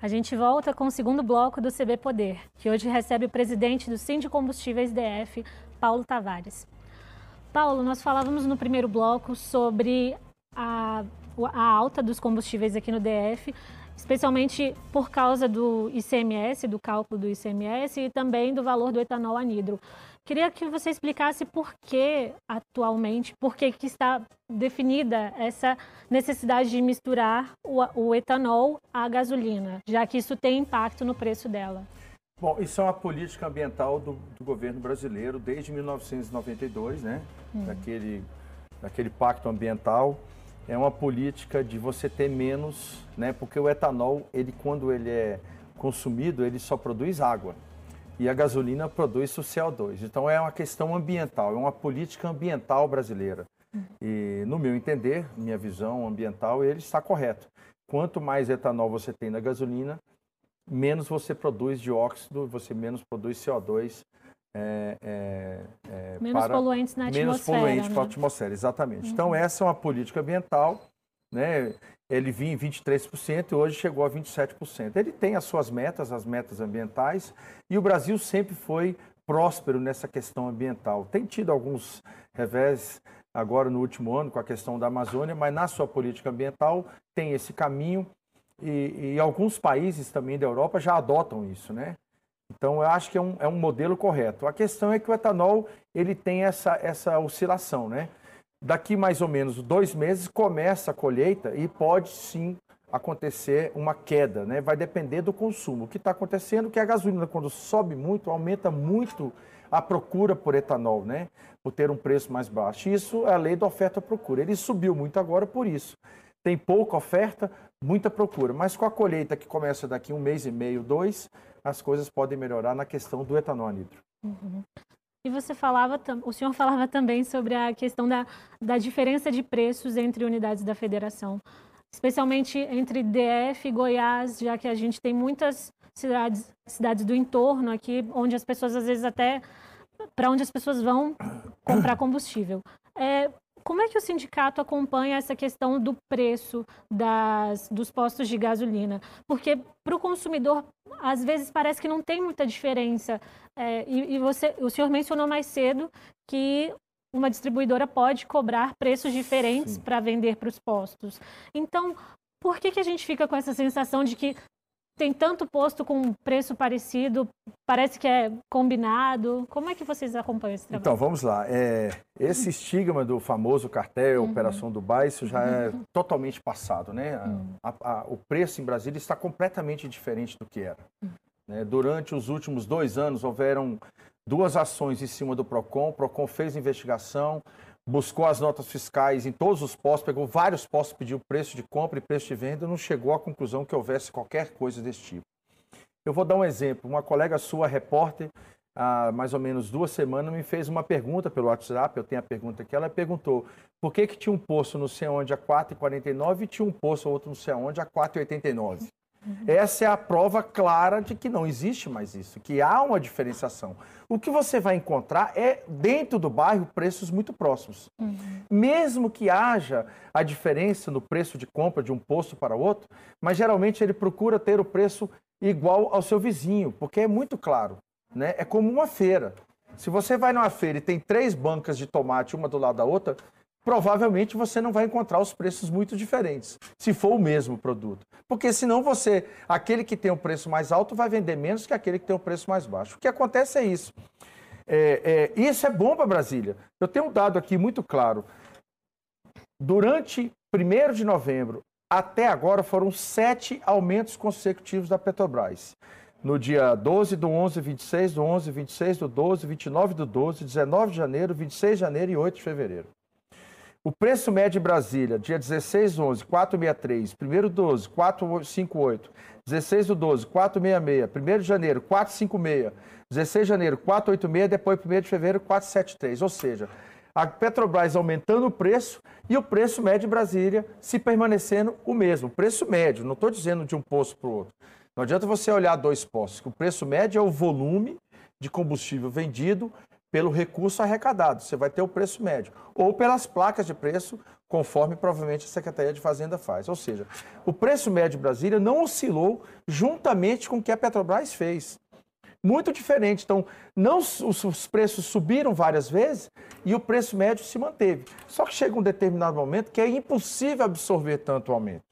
A gente volta com o segundo bloco do CB Poder, que hoje recebe o presidente do Sind Combustíveis DF, Paulo Tavares. Paulo, nós falávamos no primeiro bloco sobre a, a alta dos combustíveis aqui no DF, especialmente por causa do ICMS, do cálculo do ICMS e também do valor do etanol anidro. Queria que você explicasse por que atualmente, por que, que está definida essa necessidade de misturar o, o, etanol à gasolina, já que isso tem impacto no preço dela. Bom, isso é uma política ambiental do, do governo brasileiro desde 1992, né? Hum. Daquele, daquele pacto ambiental. É uma política de você ter menos, né? Porque o etanol, ele quando ele é consumido, ele só produz água e a gasolina produz o CO2. Então é uma questão ambiental, é uma política ambiental brasileira. E no meu entender, minha visão ambiental, ele está correto. Quanto mais etanol você tem na gasolina, menos você produz dióxido, você menos produz CO2. É, é, é, menos para, poluentes na atmosfera. Menos poluentes né? para a atmosfera, exatamente. Então, uhum. Então essa é uma política ambiental né? Ele vinha em 23% e hoje chegou a 27%. Ele tem as suas metas, as metas ambientais, e o Brasil sempre foi próspero nessa questão ambiental. Tem tido alguns revés agora no último ano com a questão da Amazônia, mas na sua política ambiental tem esse caminho e, e alguns países também da Europa já adotam isso, né? Então, eu acho que é um, é um modelo correto. A questão é que o etanol ele tem essa, essa oscilação, né? daqui mais ou menos dois meses começa a colheita e pode sim acontecer uma queda, né? Vai depender do consumo. O que está acontecendo é que a gasolina, quando sobe muito, aumenta muito a procura por etanol, né? Por ter um preço mais baixo. Isso é a lei da oferta e procura. Ele subiu muito agora por isso. Tem pouca oferta, muita procura. Mas com a colheita que começa daqui um mês e meio, dois, as coisas podem melhorar na questão do etanol anidro. Uhum. E você falava, o senhor falava também sobre a questão da, da diferença de preços entre unidades da federação, especialmente entre DF e Goiás, já que a gente tem muitas cidades, cidades do entorno aqui, onde as pessoas às vezes até para onde as pessoas vão comprar combustível. É, como é que o sindicato acompanha essa questão do preço das, dos postos de gasolina? Porque para o consumidor, às vezes parece que não tem muita diferença. É, e, e você, o senhor mencionou mais cedo que uma distribuidora pode cobrar preços diferentes para vender para os postos. Então, por que, que a gente fica com essa sensação de que tem tanto posto com preço parecido, parece que é combinado. Como é que vocês acompanham esse trabalho? Então, vamos lá. É, esse estigma do famoso cartel, uhum. Operação Dubai, isso já é uhum. totalmente passado, né? Uhum. A, a, o preço em Brasília está completamente diferente do que era. Uhum. Né? Durante os últimos dois anos, houveram duas ações em cima do PROCON. O PROCON fez investigação, buscou as notas fiscais em todos os postos, pegou vários postos, pediu preço de compra e preço de venda, não chegou à conclusão que houvesse qualquer coisa desse tipo. Eu vou dar um exemplo. Uma colega sua, repórter, há mais ou menos duas semanas, me fez uma pergunta pelo WhatsApp, eu tenho a pergunta aqui, ela perguntou por que, que tinha um posto no sei onde a 4,49 e tinha um posto outro no sei onde a 4,89. Uhum. Essa é a prova clara de que não existe mais isso, que há uma diferenciação. O que você vai encontrar é, dentro do bairro, preços muito próximos. Uhum. Mesmo que haja a diferença no preço de compra de um posto para outro, mas geralmente ele procura ter o preço igual ao seu vizinho, porque é muito claro. Né? É como uma feira. Se você vai numa feira e tem três bancas de tomate, uma do lado da outra, provavelmente você não vai encontrar os preços muito diferentes, se for o mesmo produto. Porque senão você, aquele que tem o preço mais alto, vai vender menos que aquele que tem o preço mais baixo. O que acontece é isso. É, é, isso é bom para Brasília. Eu tenho um dado aqui muito claro. Durante 1 de novembro até agora foram sete aumentos consecutivos da Petrobras. No dia 12 do 11, 26 do 11, 26 do 12, 29 do 12, 19 de janeiro, 26 de janeiro e 8 de fevereiro. O preço médio em Brasília, dia 16 11, 463, 1 12, 458, 16 do 12, 466, 1 de janeiro, 456, 16 de janeiro, 486, depois 1 de fevereiro, 473. Ou seja, a Petrobras aumentando o preço e o preço médio em Brasília se permanecendo o mesmo. Preço médio, não estou dizendo de um posto para o outro. Não adianta você olhar dois postos, o preço médio é o volume de combustível vendido pelo recurso arrecadado, você vai ter o preço médio. Ou pelas placas de preço, conforme provavelmente a Secretaria de Fazenda faz. Ou seja, o preço médio de Brasília não oscilou juntamente com o que a Petrobras fez. Muito diferente. Então, não os preços subiram várias vezes e o preço médio se manteve. Só que chega um determinado momento que é impossível absorver tanto aumento.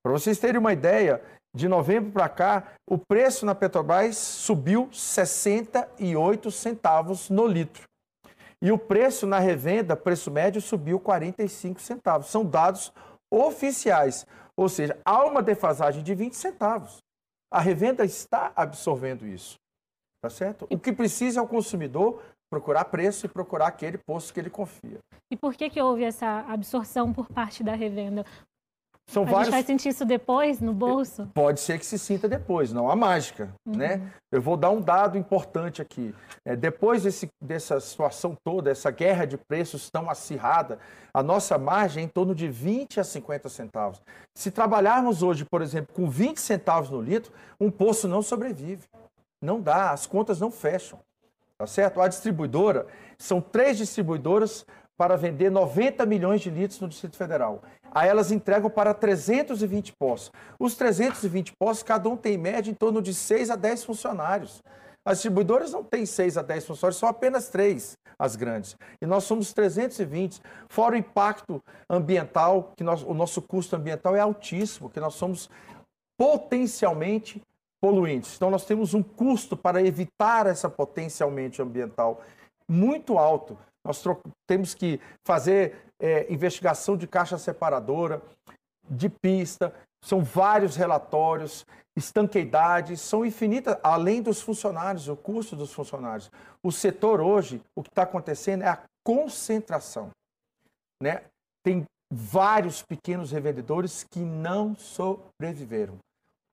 Para vocês terem uma ideia, de novembro para cá, o preço na Petrobras subiu 68 centavos no litro. E o preço na revenda, preço médio, subiu 45 centavos. São dados oficiais. Ou seja, há uma defasagem de 20 centavos. A revenda está absorvendo isso. Tá certo? O que precisa é o consumidor procurar preço e procurar aquele posto que ele confia. E por que, que houve essa absorção por parte da revenda? São a vários... gente vai sentir isso depois no bolso? Pode ser que se sinta depois, não há mágica, uhum. né? Eu vou dar um dado importante aqui. É, depois desse, dessa situação toda, essa guerra de preços tão acirrada, a nossa margem é em torno de 20 a 50 centavos. Se trabalharmos hoje, por exemplo, com 20 centavos no litro, um poço não sobrevive. Não dá, as contas não fecham. Tá certo? A distribuidora, são três distribuidoras para vender 90 milhões de litros no Distrito Federal. Aí elas entregam para 320 postos. Os 320 postos, cada um tem em média em torno de 6 a 10 funcionários. As distribuidoras não têm 6 a 10 funcionários, são apenas 3 as grandes. E nós somos 320, fora o impacto ambiental, que nós, o nosso custo ambiental é altíssimo, que nós somos potencialmente poluentes. Então nós temos um custo para evitar essa potencialmente ambiental muito alto. Nós temos que fazer é, investigação de caixa separadora, de pista, são vários relatórios, estanqueidades, são infinitas, além dos funcionários, o custo dos funcionários. O setor hoje, o que está acontecendo é a concentração. Né? Tem vários pequenos revendedores que não sobreviveram.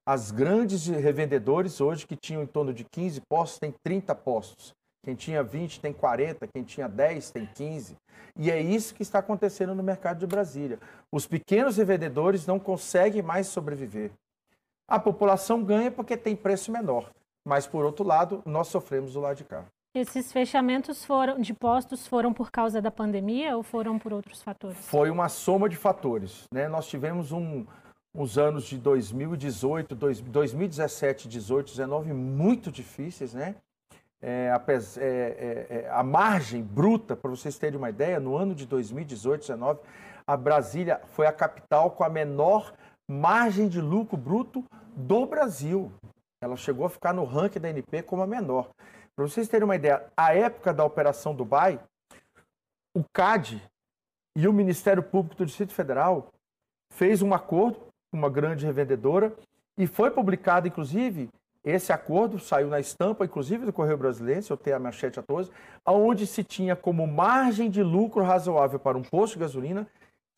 As grandes revendedores hoje, que tinham em torno de 15 postos, têm 30 postos. Quem tinha 20 tem 40, quem tinha 10 tem 15. E é isso que está acontecendo no mercado de Brasília. Os pequenos revendedores não conseguem mais sobreviver. A população ganha porque tem preço menor. Mas, por outro lado, nós sofremos do lado de cá. Esses fechamentos foram, de postos foram por causa da pandemia ou foram por outros fatores? Foi uma soma de fatores. Né? Nós tivemos um, uns anos de 2018, 2017, 18, 19 muito difíceis, né? É, a, é, é, é, a margem bruta, para vocês terem uma ideia, no ano de 2018, 2019, a Brasília foi a capital com a menor margem de lucro bruto do Brasil. Ela chegou a ficar no ranking da NP como a menor. Para vocês terem uma ideia, a época da Operação Dubai, o CAD e o Ministério Público do Distrito Federal fez um acordo com uma grande revendedora e foi publicado, inclusive, esse acordo saiu na estampa, inclusive do Correio Brasileiro, eu tenho a manchete a todos, onde se tinha como margem de lucro razoável para um posto de gasolina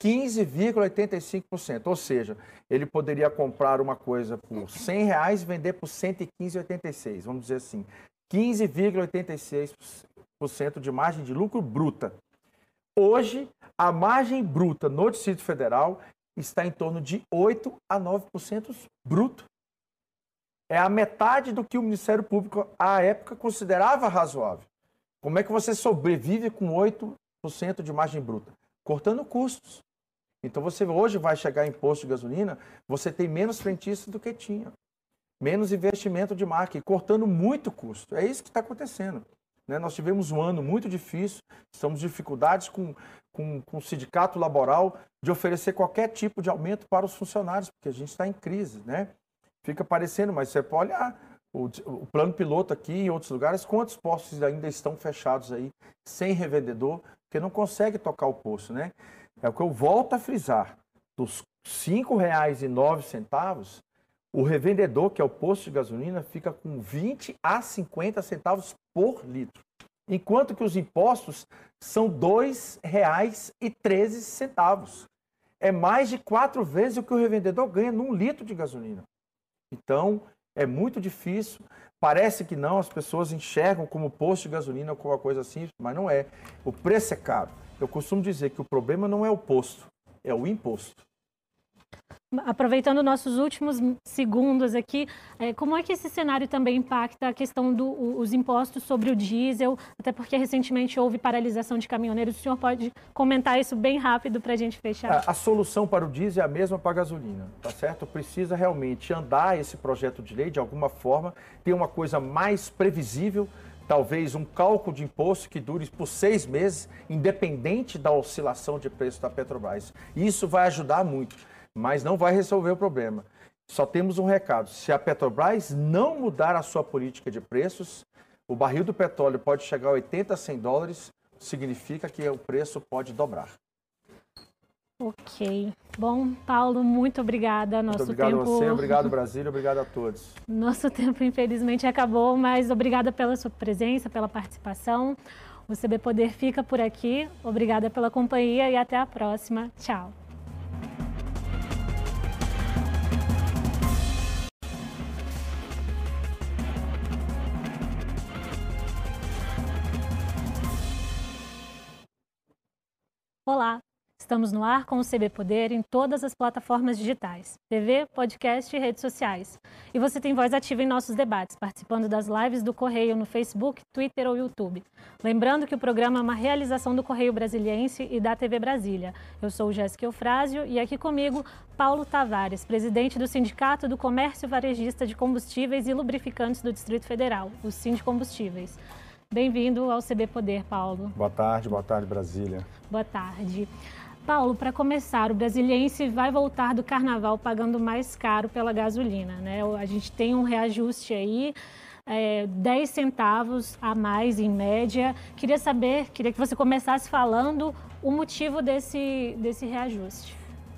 15,85%. Ou seja, ele poderia comprar uma coisa por 100 reais e vender por 115,86, vamos dizer assim. 15,86% de margem de lucro bruta. Hoje, a margem bruta no Distrito Federal está em torno de 8 a 9% bruto é a metade do que o Ministério Público, à época, considerava razoável. Como é que você sobrevive com 8% de margem bruta? Cortando custos. Então, você hoje vai chegar em posto de gasolina, você tem menos frentistas do que tinha. Menos investimento de marca, cortando muito custo. É isso que está acontecendo. Né? Nós tivemos um ano muito difícil, estamos dificuldades com, com, com o sindicato laboral de oferecer qualquer tipo de aumento para os funcionários, porque a gente está em crise. Né? Fica parecendo, mas você pode olhar o, o, plano piloto aqui em outros lugares, quantos postos ainda estão fechados aí, sem revendedor, que não consegue tocar o posto, né? É o que eu volto a frisar. Dos R$ 5,09, o revendedor, que é o posto de gasolina, fica com 20 a 50 centavos por litro. Enquanto que os impostos são R$ 2,13. É mais de quatro vezes o que o revendedor ganha num litro de gasolina. Então, é muito difícil. Parece que não, as pessoas enxergam como posto de gasolina ou alguma coisa assim, mas não é. O preço é caro. Eu costumo dizer que o problema não é o posto, é o imposto. Aproveitando nossos últimos segundos aqui, é, como é que esse cenário também impacta a questão dos impostos sobre o diesel, até porque recentemente houve paralisação de caminhoneiros. O senhor pode comentar isso bem rápido para a gente fechar? A, a, solução para o diesel é a mesma para a gasolina, tá certo? Precisa realmente andar esse projeto de lei de alguma forma, ter uma coisa mais previsível, talvez um cálculo de imposto que dure por seis meses, independente da oscilação de preço da Petrobras. Isso vai ajudar muito mas não vai resolver o problema. Só temos um recado: se a Petrobras não mudar a sua política de preços, o barril do petróleo pode chegar a 80 a 100 dólares, significa que o preço pode dobrar. Ok. Bom, Paulo, muito obrigada. Nosso muito obrigado tempo... a você, obrigado Brasília, obrigado a todos. Nosso tempo, infelizmente, acabou, mas obrigada pela sua presença, pela participação. O CB Poder fica por aqui. Obrigada pela companhia e até a próxima. Tchau. Olá, estamos no ar com o CB Poder em todas as plataformas digitais, TV, podcast e redes sociais. E você tem voz ativa em nossos debates, participando das lives do Correio no Facebook, Twitter ou YouTube. Lembrando que o programa é uma realização do Correio Brasiliense e da TV Brasília. Eu sou Jéssica Eufrásio e aqui comigo Paulo Tavares, presidente do Sindicato do Comércio Varejista de Combustíveis e Lubrificantes do Distrito Federal, o Sindicombustíveis. Combustíveis. Bem-vindo ao CB Poder, Paulo. Boa tarde, boa tarde, Brasília. Boa tarde. Paulo, para começar, o brasiliense vai voltar do carnaval pagando mais caro pela gasolina, né? A gente tem um reajuste aí, é, 10 centavos a mais em média. Queria saber, queria que você começasse falando o motivo desse, desse reajuste.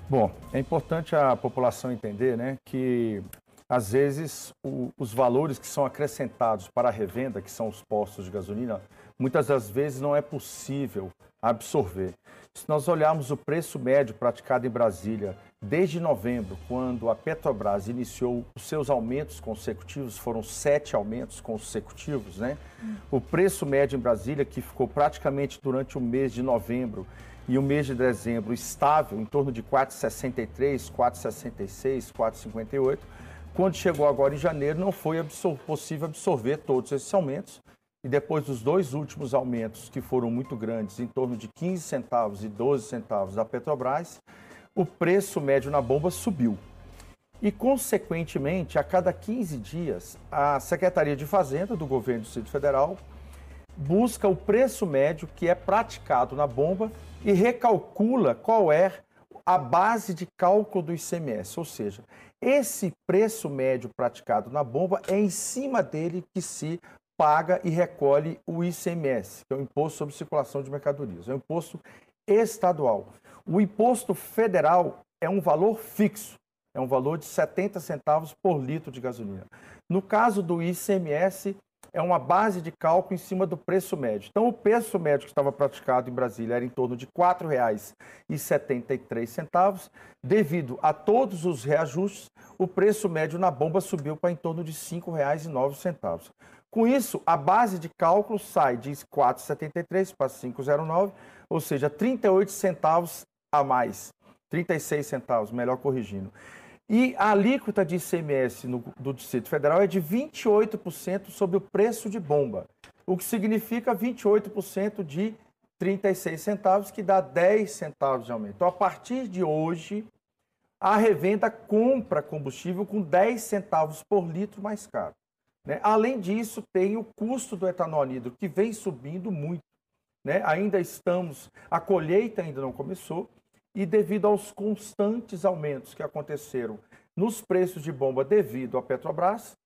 Bom, é importante a população entender né, que às vezes, o, os valores que são acrescentados para a revenda, que são os postos de gasolina, muitas das vezes não é possível absorver. Se nós olharmos o preço médio praticado em Brasília desde novembro, quando a Petrobras iniciou os seus aumentos consecutivos, foram sete aumentos consecutivos, né? O preço médio em Brasília, que ficou praticamente durante o mês de novembro e o mês de dezembro estável, em torno de 4,63, 4,66, 4,58, quando chegou agora em janeiro, não foi absor possível absorver todos esses aumentos. E depois dos dois últimos aumentos, que foram muito grandes, em torno de 15 centavos e 12 centavos da Petrobras, o preço médio na bomba subiu. E, consequentemente, a cada 15 dias, a Secretaria de Fazenda do governo do Distrito Federal busca o preço médio que é praticado na bomba e recalcula qual é a base de cálculo do ICMS, ou seja, esse preço médio praticado na bomba é em cima dele que se paga e recolhe o ICMS, que é o Imposto sobre Circulação de Mercadorias. É um imposto estadual. O imposto federal é um valor fixo, é um valor de 70 centavos por litro de gasolina. No caso do ICMS, é uma base de cálculo em cima do preço médio. Então, o preço médio que estava praticado em Brasília era em torno de R$ 4,73. Devido a todos os reajustes, o preço médio na bomba subiu para em torno de R$ 5,09. Com isso, a base de cálculo sai de 4,73 para 5,09, ou seja, 38 centavos a mais. 36 centavos, melhor corrigindo. E a alíquota de ICMS no, do Distrito Federal é de 28% sobre o preço de bomba, o que significa 28% de 36 centavos, que dá 10 centavos de aumento. Então, a partir de hoje, a revenda compra combustível com 10 centavos por litro mais caro. Né? Além disso, tem o custo do etanol anidro, que vem subindo muito. Né? Ainda estamos, a colheita ainda não começou, e devido aos constantes aumentos que aconteceram nos preços de bomba devido à Petrobras,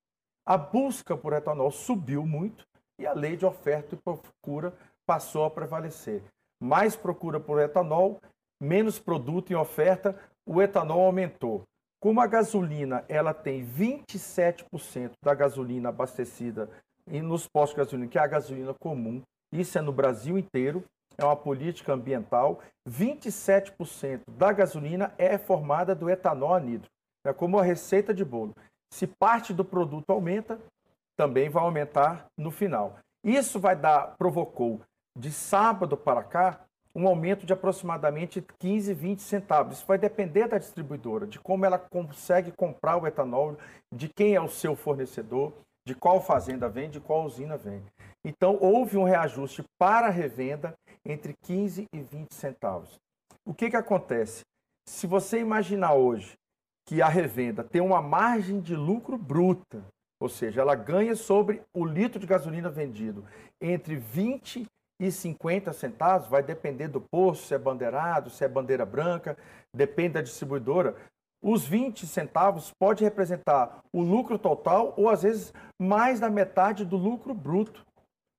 a busca por etanol subiu muito e a lei de oferta e procura passou a prevalecer. Mais procura por etanol, menos produto em oferta, o etanol aumentou. Como a gasolina ela tem 27% da gasolina abastecida nos postos de gasolina, que é a gasolina comum, isso é no Brasil inteiro, é uma política ambiental, 27% da gasolina é formada do etanol anidro. É como a receita de bolo. Se parte do produto aumenta, também vai aumentar no final. Isso vai dar, provocou de sábado para cá um aumento de aproximadamente 15, 20 centavos. Isso vai depender da distribuidora, de como ela consegue comprar o etanol, de quem é o seu fornecedor, de qual fazenda vem, de qual usina vem. Então, houve um reajuste para a revenda entre 15 e 20 centavos. O que, que acontece? Se você imaginar hoje que a revenda tem uma margem de lucro bruta, ou seja, ela ganha sobre o litro de gasolina vendido entre 20 e 50 centavos, vai depender do posto, se é bandeirado, se é bandeira branca, depende da distribuidora. Os 20 centavos pode representar o lucro total ou às vezes mais da metade do lucro bruto.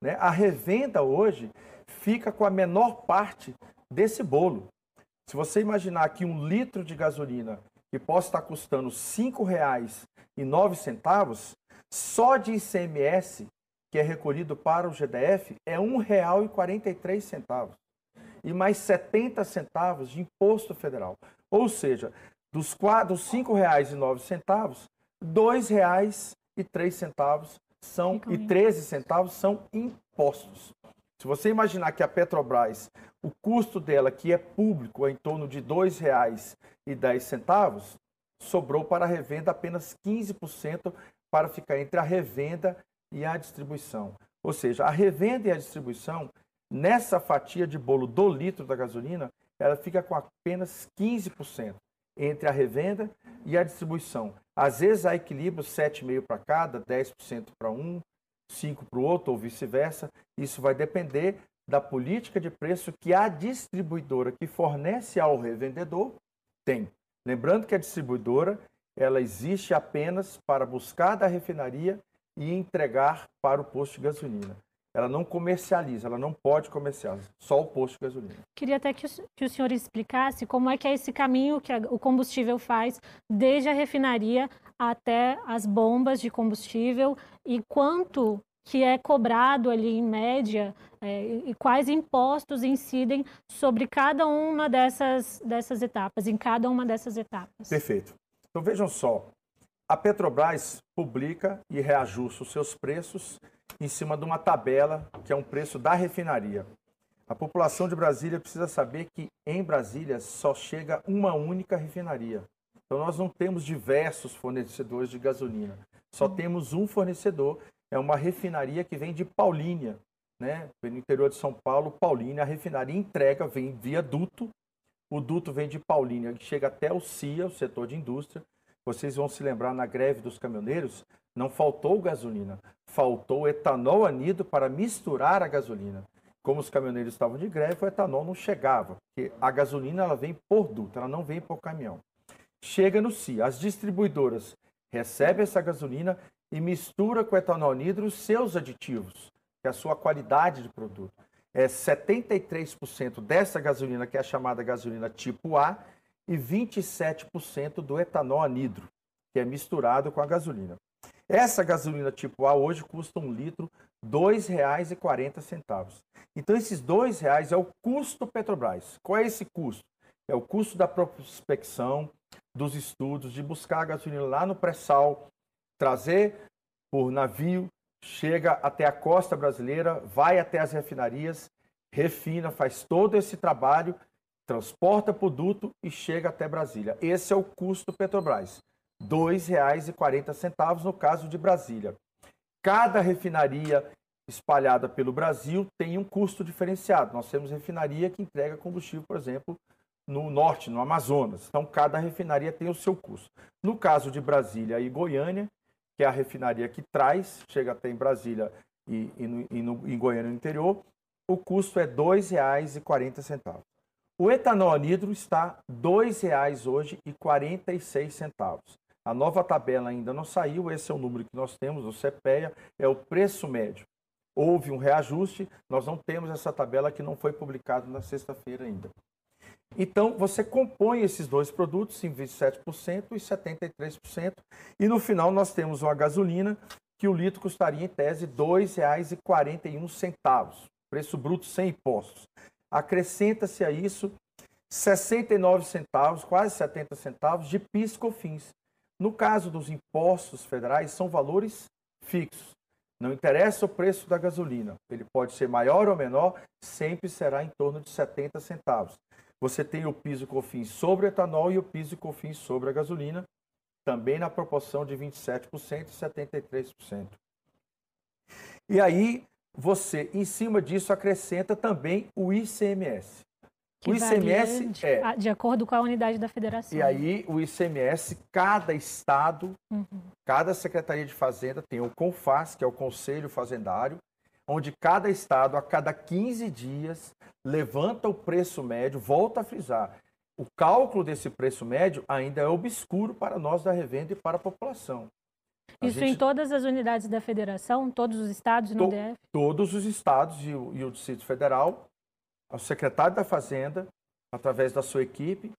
Né? A revenda hoje fica com a menor parte desse bolo. Se você imaginar que um litro de gasolina que possa estar custando R$ 5,09, só de ICMS que é recolhido para o GDF é R$ 1,43 e mais 70 centavos de imposto federal. Ou seja, dos R$ 5,09, R$ 2,03 são e 13 centavos são impostos. Se você imaginar que a Petrobras, o custo dela, que é público, é em torno de R$ 2,10, sobrou para a revenda apenas 15% para ficar entre a revenda e a distribuição. Ou seja, a revenda e a distribuição, nessa fatia de bolo do litro da gasolina, ela fica com apenas 15% entre a revenda e a distribuição. Às vezes há equilíbrio 7,5% para cada, 10% para um, 5% para o outro, ou vice-versa. Isso vai depender da política de preço que a distribuidora que fornece ao revendedor tem. Lembrando que a distribuidora ela existe apenas para buscar da refinaria e entregar para o posto de gasolina. Ela não comercializa, ela não pode comercializar, só o posto de gasolina. Queria até que o, que o senhor explicasse como é que é esse caminho que a, o combustível faz desde a refinaria até as bombas de combustível e quanto que é cobrado ali em média é, e quais impostos incidem sobre cada uma dessas, dessas etapas, em cada uma dessas etapas. Perfeito. Então vejam só, a Petrobras publica e reajusta os seus preços em cima de uma tabela que é um preço da refinaria. A população de Brasília precisa saber que em Brasília só chega uma única refinaria. Então nós não temos diversos fornecedores de gasolina. Só temos um fornecedor, é uma refinaria que vem de Paulínia, né? No interior de São Paulo, Paulínia, a refinaria entrega, vem via duto. O duto vem de Paulínia, que chega até o CIA, o setor de indústria, vocês vão se lembrar na greve dos caminhoneiros, não faltou gasolina, faltou etanol anido para misturar a gasolina. Como os caminhoneiros estavam de greve, o etanol não chegava, porque a gasolina ela vem por duto, ela não vem por caminhão. Chega no CIA, as distribuidoras recebem essa gasolina e mistura com etanol anidro os seus aditivos, que é a sua qualidade de produto. É 73% dessa gasolina, que é a chamada gasolina tipo A, e 27% do etanol anidro, que é misturado com a gasolina. Essa gasolina tipo A hoje custa um litro R$ 2,40. Então, esses R$ 2,00 é o custo Petrobras. Qual é esse custo? É o custo da prospecção, dos estudos, de buscar a gasolina lá no pré-sal, trazer por navio, chega até a costa brasileira, vai até as refinarias, refina, faz todo esse trabalho transporta produto e chega até Brasília. Esse é o custo Petrobras, R$ 2,40 no caso de Brasília. Cada refinaria espalhada pelo Brasil tem um custo diferenciado. Nós temos refinaria que entrega combustível, por exemplo, no norte, no Amazonas. Então, cada refinaria tem o seu custo. No caso de Brasília e Goiânia, que é a refinaria que traz, chega até em Brasília e, e, no, e no, em Goiânia no interior, o custo é R$ 2,40. O etanol anidro está R$ 2,00 hoje e 46 centavos. A nova tabela ainda não saiu, esse é o número que nós temos, o CPEA, é o preço médio. Houve um reajuste, nós não temos essa tabela que não foi publicada na sexta-feira ainda. Então, você compõe esses dois produtos em 27% e 73%, e no final nós temos uma gasolina que o litro custaria em tese R$ 2,41, preço bruto sem impostos acrescenta-se a isso 69 centavos, quase 70 centavos de PIS/COFINS. No caso dos impostos federais, são valores fixos. Não interessa o preço da gasolina, ele pode ser maior ou menor, sempre será em torno de 70 centavos. Você tem o piso COFINS sobre o etanol e o piso COFINS sobre a gasolina, também na proporção de 27% e 73%. E aí, você, em cima disso, acrescenta também o ICMS. Que o ICMS de, é. De acordo com a unidade da federação. E aí, o ICMS, cada estado, uhum. cada Secretaria de Fazenda tem o CONFAS, que é o Conselho Fazendário, onde cada estado, a cada 15 dias, levanta o preço médio, volta a frisar. O cálculo desse preço médio ainda é obscuro para nós da revenda e para a população. A Isso gente... em todas as unidades da federação, todos os estados no to DF? Todos os estados e o, e o Distrito Federal, o secretário da Fazenda, através da sua equipe,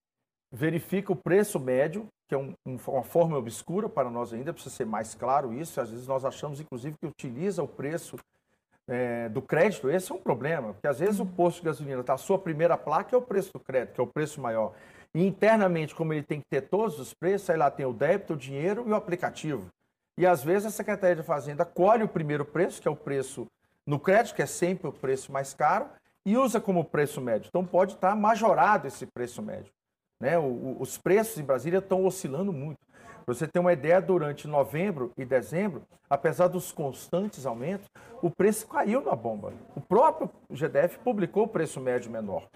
verifica o preço médio, que é um, um, uma forma obscura para nós ainda, precisa ser mais claro isso. Às vezes nós achamos, inclusive, que utiliza o preço é, do crédito. Esse é um problema, porque às vezes o posto de gasolina está a sua primeira placa é o preço do crédito, que é o preço maior. E internamente, como ele tem que ter todos os preços, aí lá tem o débito, o dinheiro e o aplicativo. E às vezes a Secretaria de Fazenda colhe o primeiro preço, que é o preço no crédito, que é sempre o preço mais caro, e usa como preço médio. Então pode estar majorado esse preço médio. Né? O, o, os preços em Brasília estão oscilando muito. Você ter uma ideia, durante novembro e dezembro, apesar dos constantes aumentos, o preço caiu na bomba. O próprio GDF publicou o preço médio menor,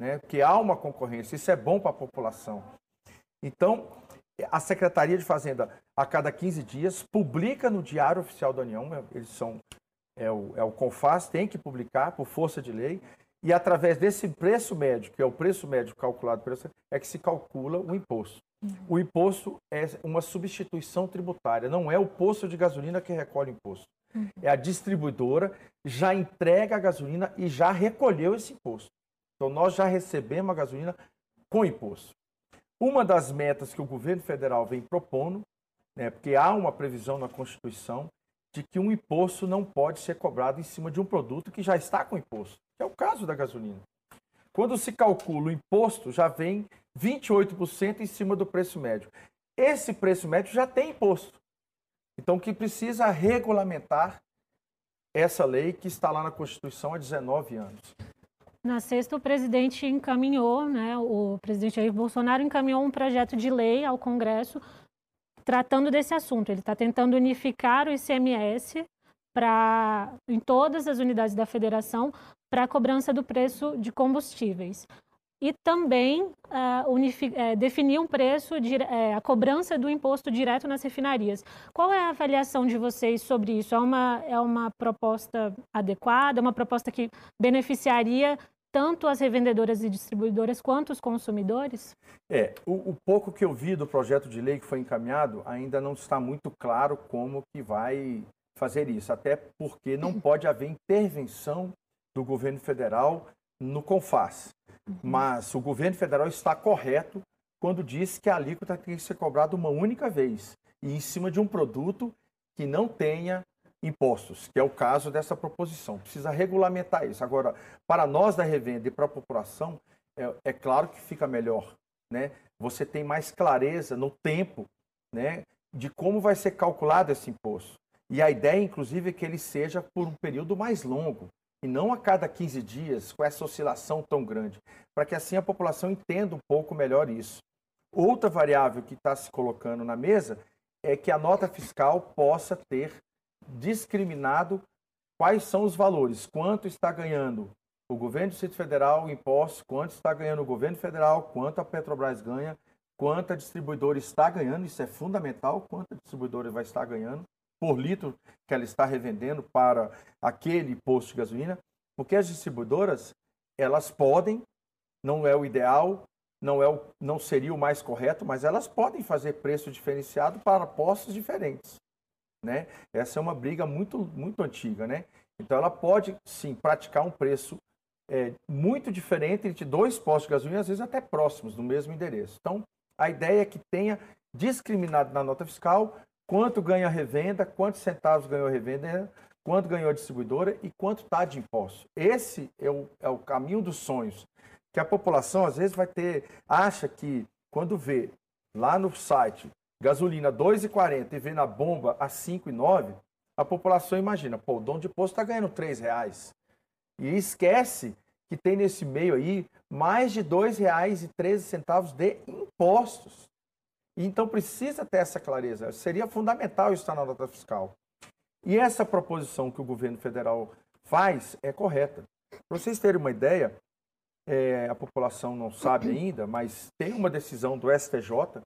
né? porque há uma concorrência. Isso é bom para a população. Então, a Secretaria de Fazenda, a cada 15 dias, publica no Diário Oficial da União, é, eles são, é o, é o CONFAS, tem que publicar por força de lei, e através desse preço médio, que é o preço médio calculado pelo é que se calcula o imposto. O imposto é uma substituição tributária, não é o posto de gasolina que recolhe o imposto. Uhum. É a distribuidora já entrega a gasolina e já recolheu esse imposto. Então nós já recebemos a gasolina com imposto. Uma das metas que o governo federal vem propondo, né, porque há uma previsão na Constituição de que um imposto não pode ser cobrado em cima de um produto que já está com imposto, que é o caso da gasolina. Quando se calcula o imposto, já vem 28% em cima do preço médio. Esse preço médio já tem imposto. Então, que precisa regulamentar essa lei que está lá na Constituição há 19 anos. Na sexta, o presidente encaminhou, né, o presidente Jair Bolsonaro encaminhou um projeto de lei ao Congresso tratando desse assunto. Ele está tentando unificar o ICMS para em todas as unidades da federação para a cobrança do preço de combustíveis e também uh, uh, definir um preço, uh, a cobrança do imposto direto nas refinarias. Qual é a avaliação de vocês sobre isso? É uma, é uma proposta adequada? É uma proposta que beneficiaria tanto as revendedoras e distribuidoras quanto os consumidores? É, o, o, pouco que eu vi do projeto de lei que foi encaminhado ainda não está muito claro como que vai fazer isso, até porque não pode haver intervenção do governo federal no CONFAS. Uhum. Mas o governo federal está correto quando diz que a alíquota tem que ser cobrada uma única vez e em cima de um produto que não tenha impostos, que é o caso dessa proposição. Precisa regulamentar isso. Agora, para nós da revenda e para a população, é, é, claro que fica melhor. Né? Você tem mais clareza no tempo né, de como vai ser calculado esse imposto. E a ideia, inclusive, é que ele seja por um período mais longo, e não a cada 15 dias, com essa oscilação tão grande, para que assim a população entenda um pouco melhor isso. Outra variável que está se colocando na mesa é que a nota fiscal possa ter discriminado quais são os valores, quanto está ganhando o governo do Distrito Federal, impostos, quanto está ganhando o governo federal, quanto a Petrobras ganha, quanto a distribuidora está ganhando, isso é fundamental, quanto a distribuidora vai estar ganhando por litro que ela está revendendo para aquele posto de gasolina, porque as distribuidoras, elas podem, não é o ideal, não, é o, não seria o mais correto, mas elas podem fazer preço diferenciado para postos diferentes né? Essa é uma briga muito, muito antiga, né? Então ela pode sim praticar um preço é, muito diferente entre dois postos de gasolina, às vezes até próximos, no mesmo endereço. Então a ideia é que tenha discriminado na nota fiscal quanto ganha a revenda, quantos centavos ganhou a revenda, quanto ganhou a distribuidora e quanto está de imposto. Esse é o, é o caminho dos sonhos. Que a população às vezes vai ter, acha que quando vê lá no site gasolina 2,40 e vê na bomba a 5,9, a população imagina, pô, o dono de posto está ganhando três reais. E esquece que tem nesse meio aí mais de R$ 2,13 de impostos. Então precisa ter essa clareza. Seria fundamental estar na nota fiscal. E essa proposição que o governo federal faz é correta. Para vocês terem uma ideia, é, a população não sabe ainda, mas tem uma decisão do STJ,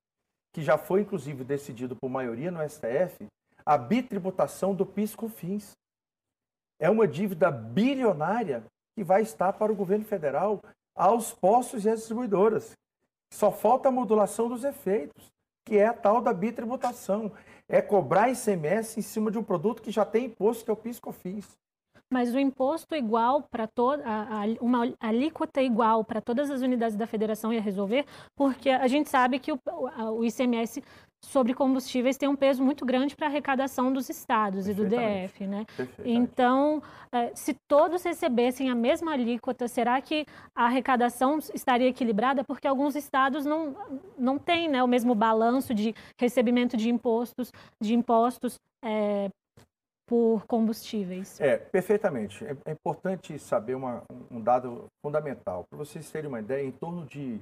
que já foi inclusive decidido por maioria no STF, a bitributação do PIS/COFINS. É uma dívida bilionária que vai estar para o governo federal aos postos e às distribuidoras. Só falta a modulação dos efeitos, que é a tal da bitributação. É cobrar ICMS em cima de um produto que já tem imposto, que é o PIS/COFINS. Mas o imposto igual para toda, uma alíquota igual para todas as unidades da federação ia resolver, porque a gente sabe que o, o ICMS sobre combustíveis tem um peso muito grande para a arrecadação dos estados e do DF, né? Então, é, se todos recebessem a mesma alíquota, será que a arrecadação estaria equilibrada? Porque alguns estados não, não têm né, o mesmo balanço de recebimento de impostos, de impostos é, por combustíveis. É, perfeitamente. É, é importante saber uma, um dado fundamental. Para vocês terem uma ideia, em torno de,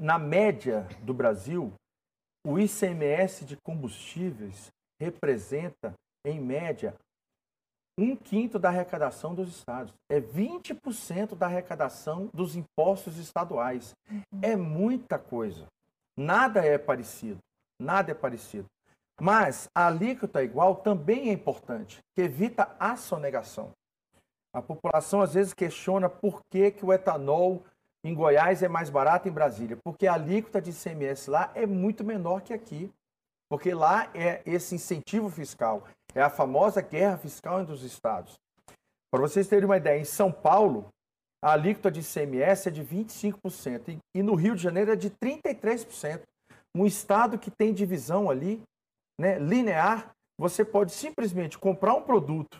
na média do Brasil, o ICMS de combustíveis representa, em média, um quinto da arrecadação dos estados. É 20% da arrecadação dos impostos estaduais. Uhum. É muita coisa. Nada é parecido. Nada é parecido. Mas a alíquota igual também é importante, que evita a sonegação. A população às vezes questiona por que, que o etanol em Goiás é mais barato em Brasília, porque a alíquota de ICMS lá é muito menor que aqui. Porque lá é esse incentivo fiscal, é a famosa guerra fiscal entre os estados. Para vocês terem uma ideia, em São Paulo, a alíquota de ICMS é de 25% e no Rio de Janeiro é de 33%. Um estado que tem divisão ali né, linear, você pode simplesmente comprar um produto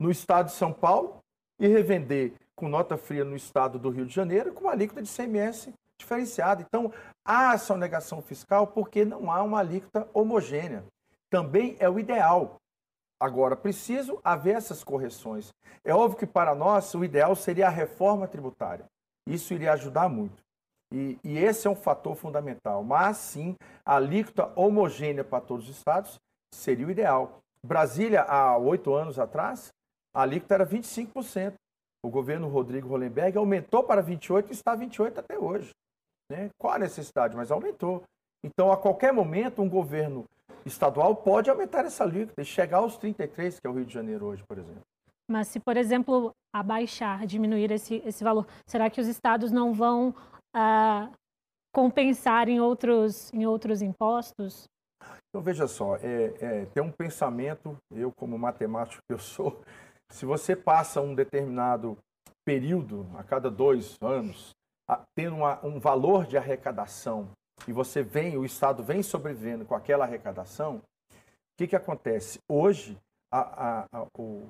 no estado de São Paulo e revender com nota fria no estado do Rio de Janeiro com uma alíquota de CMS diferenciada. Então, há essa negação fiscal porque não há uma alíquota homogênea. Também é o ideal. Agora, preciso haver essas correções. É óbvio que para nós o ideal seria a reforma tributária. Isso iria ajudar muito. E, e, esse é um fator fundamental. Mas sim, a alíquota homogênea para todos os estados seria o ideal. Brasília, há oito anos atrás, a alíquota era 25%. O governo Rodrigo Hollenberg aumentou para 28% e está 28% até hoje. Né? Qual a necessidade? Mas aumentou. Então, a qualquer momento, um governo estadual pode aumentar essa alíquota e chegar aos 33%, que é o Rio de Janeiro hoje, por exemplo. Mas se, por exemplo, abaixar, diminuir esse, esse valor, será que os estados não vão a compensar em outros, em outros impostos? Então, veja só, é, é, tem um pensamento, eu como matemático que eu sou, se você passa um determinado período, a cada dois anos, a, tendo uma, um valor de arrecadação, e você vem, o Estado vem sobrevivendo com aquela arrecadação, o que, que acontece? Hoje, a, a, o,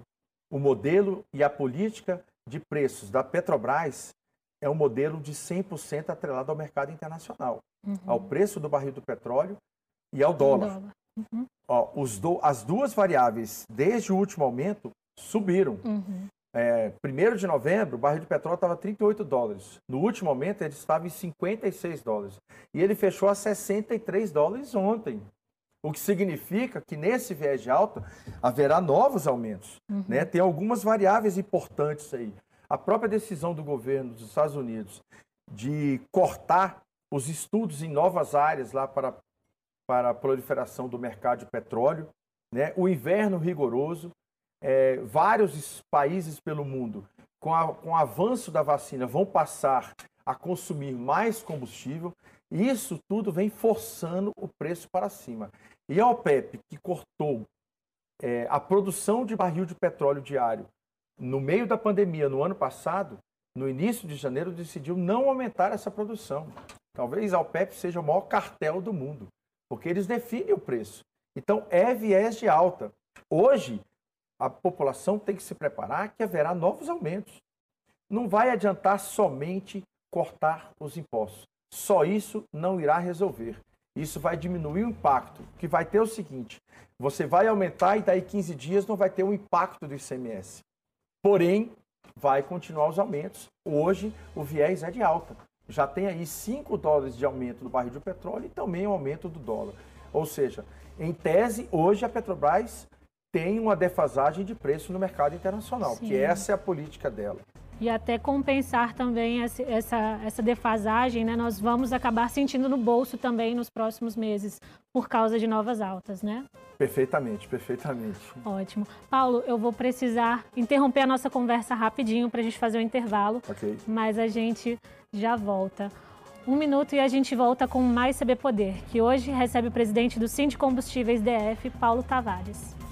o modelo e a política de preços da Petrobras é um modelo de 100% atrelado ao mercado internacional, uhum. ao preço do barril do petróleo e ao dólar. dólar. Uhum. Ó, os do, as duas variáveis, desde o último aumento, subiram. Uhum. É, primeiro de novembro, o barril de petróleo estava 38 dólares. No último aumento, ele estava em 56 dólares. E ele fechou a 63 dólares ontem. O que significa que nesse viés de alta haverá novos aumentos. Uhum. Né? Tem algumas variáveis importantes aí. A própria decisão do governo dos Estados Unidos de cortar os estudos em novas áreas lá para, para a proliferação do mercado de petróleo, né? o inverno rigoroso, é, vários países pelo mundo, com, a, com o avanço da vacina, vão passar a consumir mais combustível, e isso tudo vem forçando o preço para cima. E a OPEP, que cortou é, a produção de barril de petróleo diário no meio da pandemia, no ano passado, no início de janeiro, decidiu não aumentar essa produção. Talvez a OPEP seja o maior cartel do mundo, porque eles definem o preço. Então, é viés de alta. Hoje, a população tem que se preparar que haverá novos aumentos. Não vai adiantar somente cortar os impostos. Só isso não irá resolver. Isso vai diminuir o impacto, que vai ter o seguinte, você vai aumentar e daí 15 dias não vai ter um impacto do ICMS. Porém, vai continuar os aumentos. Hoje, o viés é de alta. Já tem aí 5 dólares de aumento no barril de petróleo e também o um aumento do dólar. Ou seja, em tese, hoje a Petrobras tem uma defasagem de preço no mercado internacional, Sim. que essa é a política dela. E até compensar também essa, essa defasagem, né, nós vamos acabar sentindo no bolso também nos próximos meses, por causa de novas altas, né? Perfeitamente, perfeitamente. Ótimo. Paulo, eu vou precisar interromper a nossa conversa rapidinho para a gente fazer um intervalo. Ok. Mas a gente já volta. Um minuto e a gente volta com mais CB Poder, que hoje recebe o presidente do Combustíveis DF, Paulo Tavares.